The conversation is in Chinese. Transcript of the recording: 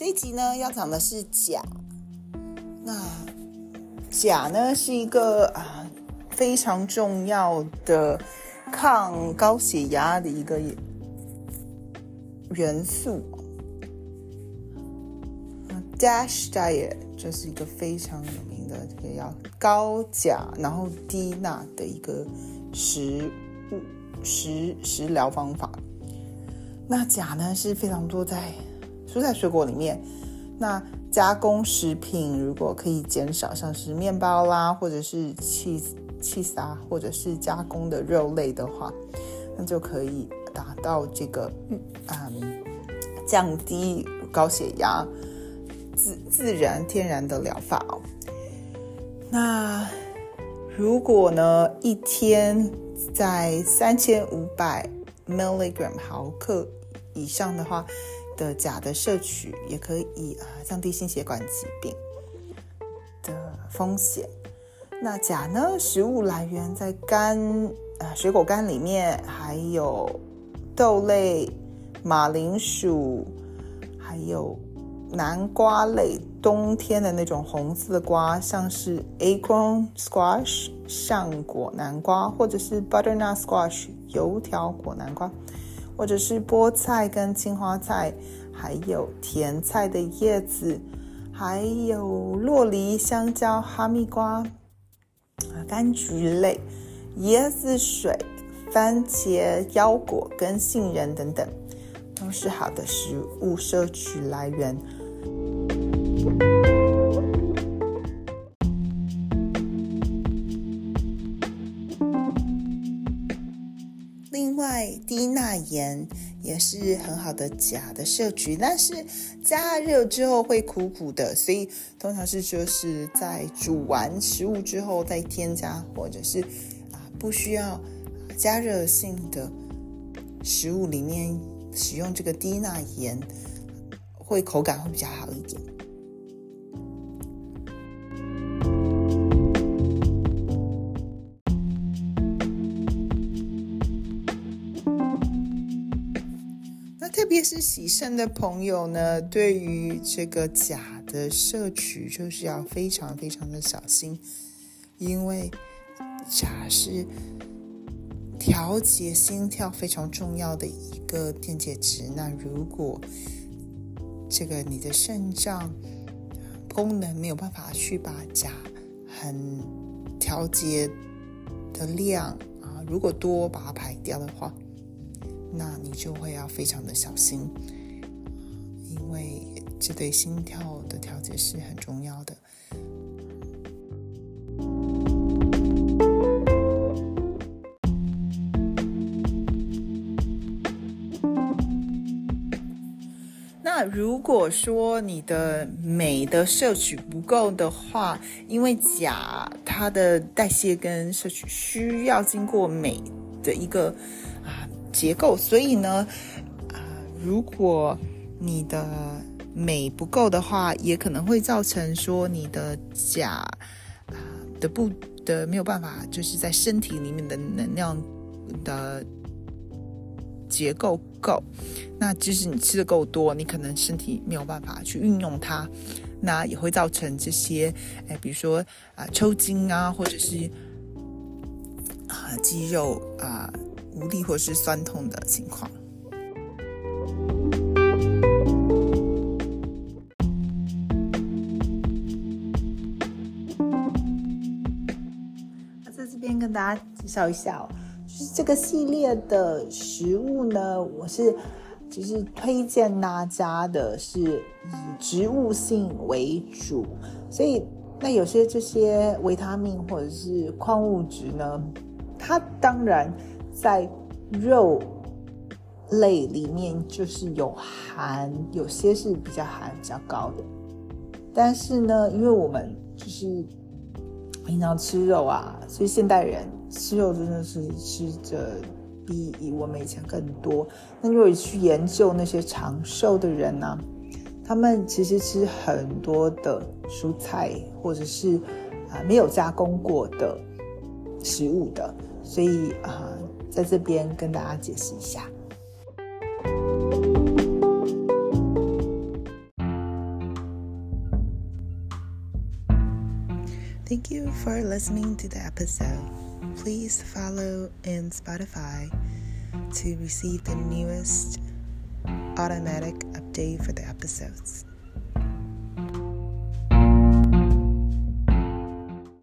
这一集呢要讲的是钾。那钾呢是一个啊非常重要的抗高血压的一个元素。Dash diet 这是一个非常有名的这个要高钾然后低钠的一个食物食食疗方法。那钾呢是非常多在蔬菜水果里面。那加工食品如果可以减少，像是面包啦，或者是 cheese cheese 啊，或者是加工的肉类的话，那就可以达到这个嗯降低高血压。自自然天然的疗法哦。那如果呢，一天在三千五百 milligram 毫克以上的话的钾的摄取，也可以啊降低心血管疾病的风险。那钾呢，食物来源在干啊水果干里面，还有豆类、马铃薯，还有。南瓜类，冬天的那种红色的瓜，像是 acorn squash 上果南瓜，或者是 butternut squash 油条果南瓜，或者是菠菜跟青花菜，还有甜菜的叶子，还有洛梨、香蕉、哈密瓜，柑橘类，椰子水、番茄、腰果跟杏仁等等，都是好的食物摄取来源。低钠盐也是很好的钾的摄取，但是加热之后会苦苦的，所以通常是说是在煮完食物之后再添加，或者是啊不需要加热性的食物里面使用这个低钠盐，会口感会比较好一点。特别是喜肾的朋友呢，对于这个钾的摄取就是要非常非常的小心，因为钾是调节心跳非常重要的一个电解质。那如果这个你的肾脏功能没有办法去把钾很调节的量啊，如果多把它排掉的话。那你就会要非常的小心，因为这对心跳的调节是很重要的。那如果说你的镁的摄取不够的话，因为钾它的代谢跟摄取需要经过镁的一个啊。结构，所以呢，啊，如果你的镁不够的话，也可能会造成说你的钾啊的不的没有办法，就是在身体里面的能量的结构够，那即使你吃的够多，你可能身体没有办法去运用它，那也会造成这些，哎，比如说啊抽筋啊，或者是啊肌肉啊。无力或是酸痛的情况。那在这边跟大家介绍一下哦，就是这个系列的食物呢，我是就是推荐大家的是以植物性为主，所以那有些这些维他命或者是矿物质呢，它当然。在肉类里面，就是有含，有些是比较含比较高的。但是呢，因为我们就是平常吃肉啊，所以现代人吃肉真的是吃着比我们以前更多。那如果去研究那些长寿的人呢，他们其实吃很多的蔬菜，或者是啊没有加工过的食物的，所以啊。在这边跟大家解释一下。Thank you for listening to the episode. Please follow in Spotify to receive the newest automatic update for the episodes.